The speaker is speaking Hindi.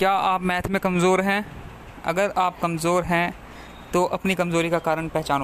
क्या आप मैथ में कमज़ोर हैं? अगर आप कमज़ोर हैं तो अपनी कमज़ोरी का कारण पहचानो।